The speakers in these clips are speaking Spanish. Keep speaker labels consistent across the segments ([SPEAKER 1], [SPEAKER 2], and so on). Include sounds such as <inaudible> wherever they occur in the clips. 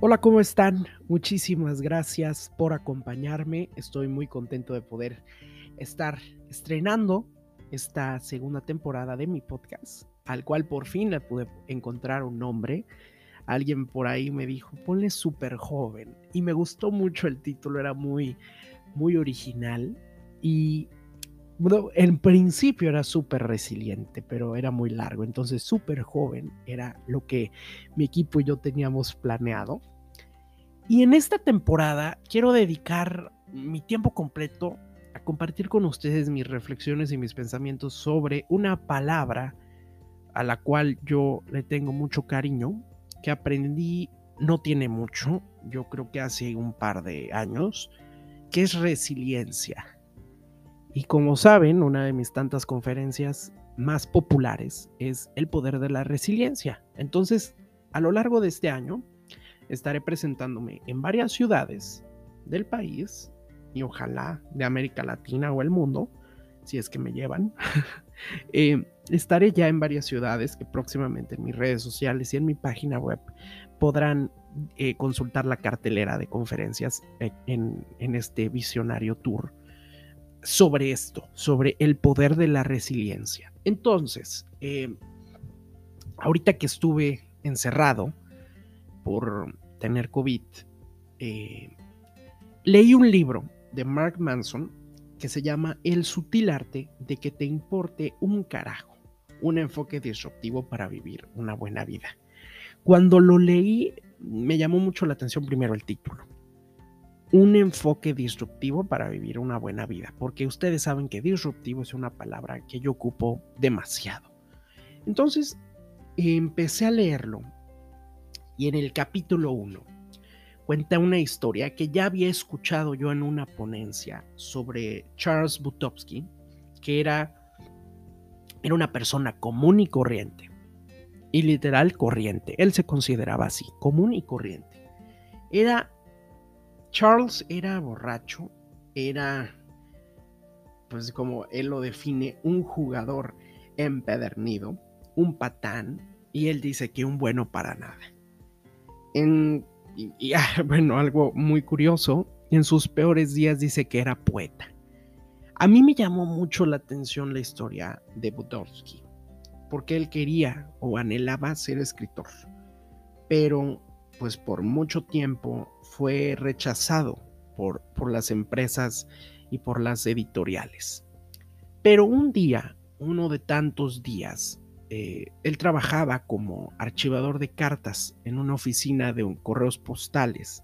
[SPEAKER 1] Hola, ¿cómo están? Muchísimas gracias por acompañarme. Estoy muy contento de poder estar estrenando esta segunda temporada de mi podcast, al cual por fin le pude encontrar un nombre. Alguien por ahí me dijo, ponle súper joven. Y me gustó mucho el título, era muy, muy original. Y en principio era súper resiliente, pero era muy largo. Entonces, súper joven era lo que mi equipo y yo teníamos planeado. Y en esta temporada quiero dedicar mi tiempo completo a compartir con ustedes mis reflexiones y mis pensamientos sobre una palabra a la cual yo le tengo mucho cariño, que aprendí no tiene mucho, yo creo que hace un par de años, que es resiliencia. Y como saben, una de mis tantas conferencias más populares es el poder de la resiliencia. Entonces, a lo largo de este año, estaré presentándome en varias ciudades del país y ojalá de América Latina o el mundo, si es que me llevan. <laughs> Eh, estaré ya en varias ciudades que próximamente en mis redes sociales y en mi página web podrán eh, consultar la cartelera de conferencias eh, en, en este visionario tour sobre esto, sobre el poder de la resiliencia. Entonces, eh, ahorita que estuve encerrado por tener COVID, eh, leí un libro de Mark Manson que se llama El sutil arte de que te importe un carajo, un enfoque disruptivo para vivir una buena vida. Cuando lo leí, me llamó mucho la atención primero el título un enfoque disruptivo para vivir una buena vida, porque ustedes saben que disruptivo es una palabra que yo ocupo demasiado. Entonces, empecé a leerlo y en el capítulo 1 cuenta una historia que ya había escuchado yo en una ponencia sobre Charles Butowski, que era, era una persona común y corriente, y literal corriente, él se consideraba así, común y corriente. Era Charles era borracho, era, pues como él lo define, un jugador empedernido, un patán, y él dice que un bueno para nada. En, y, <laughs> ah, bueno, algo muy curioso, en sus peores días dice que era poeta. A mí me llamó mucho la atención la historia de Budowski, porque él quería o anhelaba ser escritor, pero pues por mucho tiempo fue rechazado por, por las empresas y por las editoriales. Pero un día, uno de tantos días, eh, él trabajaba como archivador de cartas en una oficina de un, correos postales.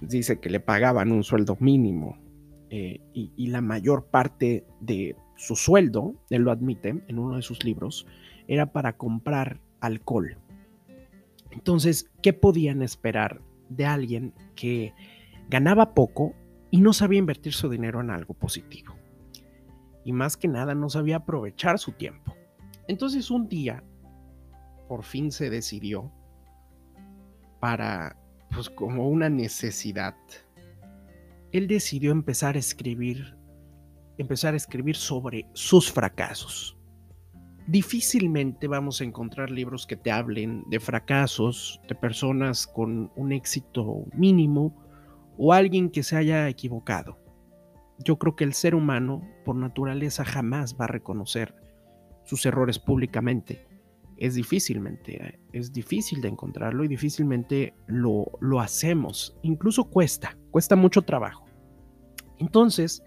[SPEAKER 1] Dice que le pagaban un sueldo mínimo eh, y, y, la mayor parte de su sueldo, él lo admite en uno de sus libros, era para comprar alcohol. Entonces, ¿qué podían esperar de alguien que ganaba poco y no sabía invertir su dinero en algo positivo? Y más que nada no sabía aprovechar su tiempo. Entonces un día, por fin se decidió para, pues como una necesidad, él decidió empezar a escribir, empezar a escribir sobre sus fracasos difícilmente vamos a encontrar libros que te hablen de fracasos, de personas con un éxito mínimo o alguien que se haya equivocado. Yo creo que el ser humano, por naturaleza, jamás va a reconocer sus errores públicamente. Es difícilmente, es difícil de encontrarlo y difícilmente lo, lo hacemos. Incluso cuesta, cuesta mucho trabajo. Entonces,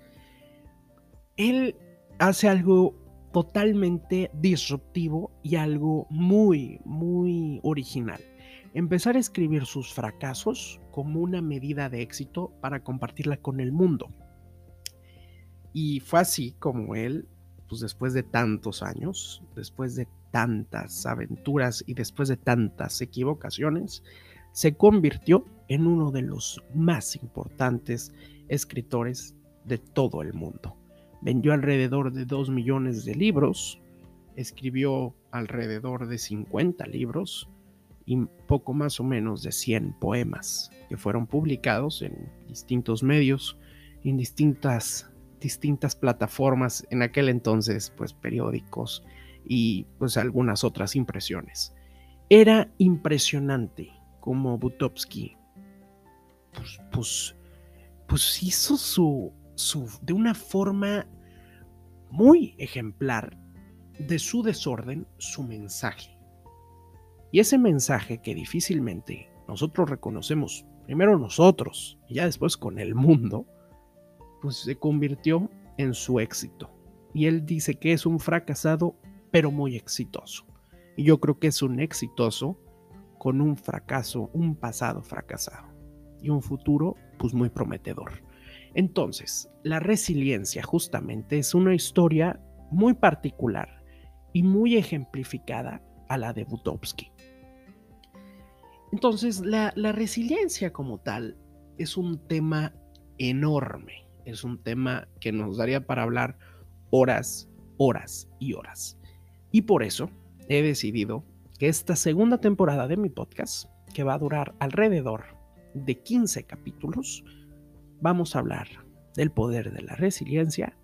[SPEAKER 1] él hace algo totalmente disruptivo y algo muy, muy original. Empezar a escribir sus fracasos como una medida de éxito para compartirla con el mundo. Y fue así como él, pues después de tantos años, después de tantas aventuras y después de tantas equivocaciones, se convirtió en uno de los más importantes escritores de todo el mundo. Vendió alrededor de 2 millones de libros, escribió alrededor de 50 libros y poco más o menos de 100 poemas que fueron publicados en distintos medios, en distintas, distintas plataformas, en aquel entonces pues periódicos y pues algunas otras impresiones. Era impresionante como Butowski pues, pues, pues hizo su, de una forma muy ejemplar de su desorden su mensaje. Y ese mensaje que difícilmente nosotros reconocemos, primero nosotros y ya después con el mundo, pues se convirtió en su éxito. Y él dice que es un fracasado, pero muy exitoso. Y yo creo que es un exitoso con un fracaso, un pasado fracasado y un futuro pues muy prometedor. Entonces, la resiliencia justamente es una historia muy particular y muy ejemplificada a la de Butowski. Entonces, la, la resiliencia como tal es un tema enorme, es un tema que nos daría para hablar horas, horas y horas. Y por eso he decidido que esta segunda temporada de mi podcast, que va a durar alrededor de 15 capítulos, vamos a hablar del poder de la resiliencia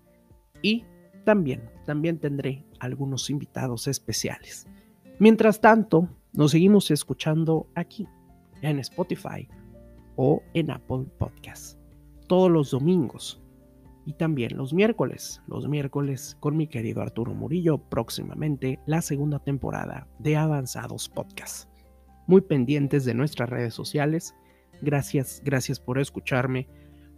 [SPEAKER 1] y también, también tendré algunos invitados especiales. Mientras tanto, nos seguimos escuchando aquí, en Spotify o en Apple Podcasts, todos los domingos y también los miércoles, los miércoles con mi querido Arturo Murillo, próximamente la segunda temporada de Avanzados Podcasts. Muy pendientes de nuestras redes sociales. Gracias, gracias por escucharme.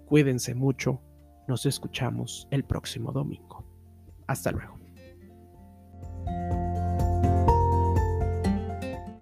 [SPEAKER 1] Cuídense mucho. Nos escuchamos el próximo domingo. Hasta luego.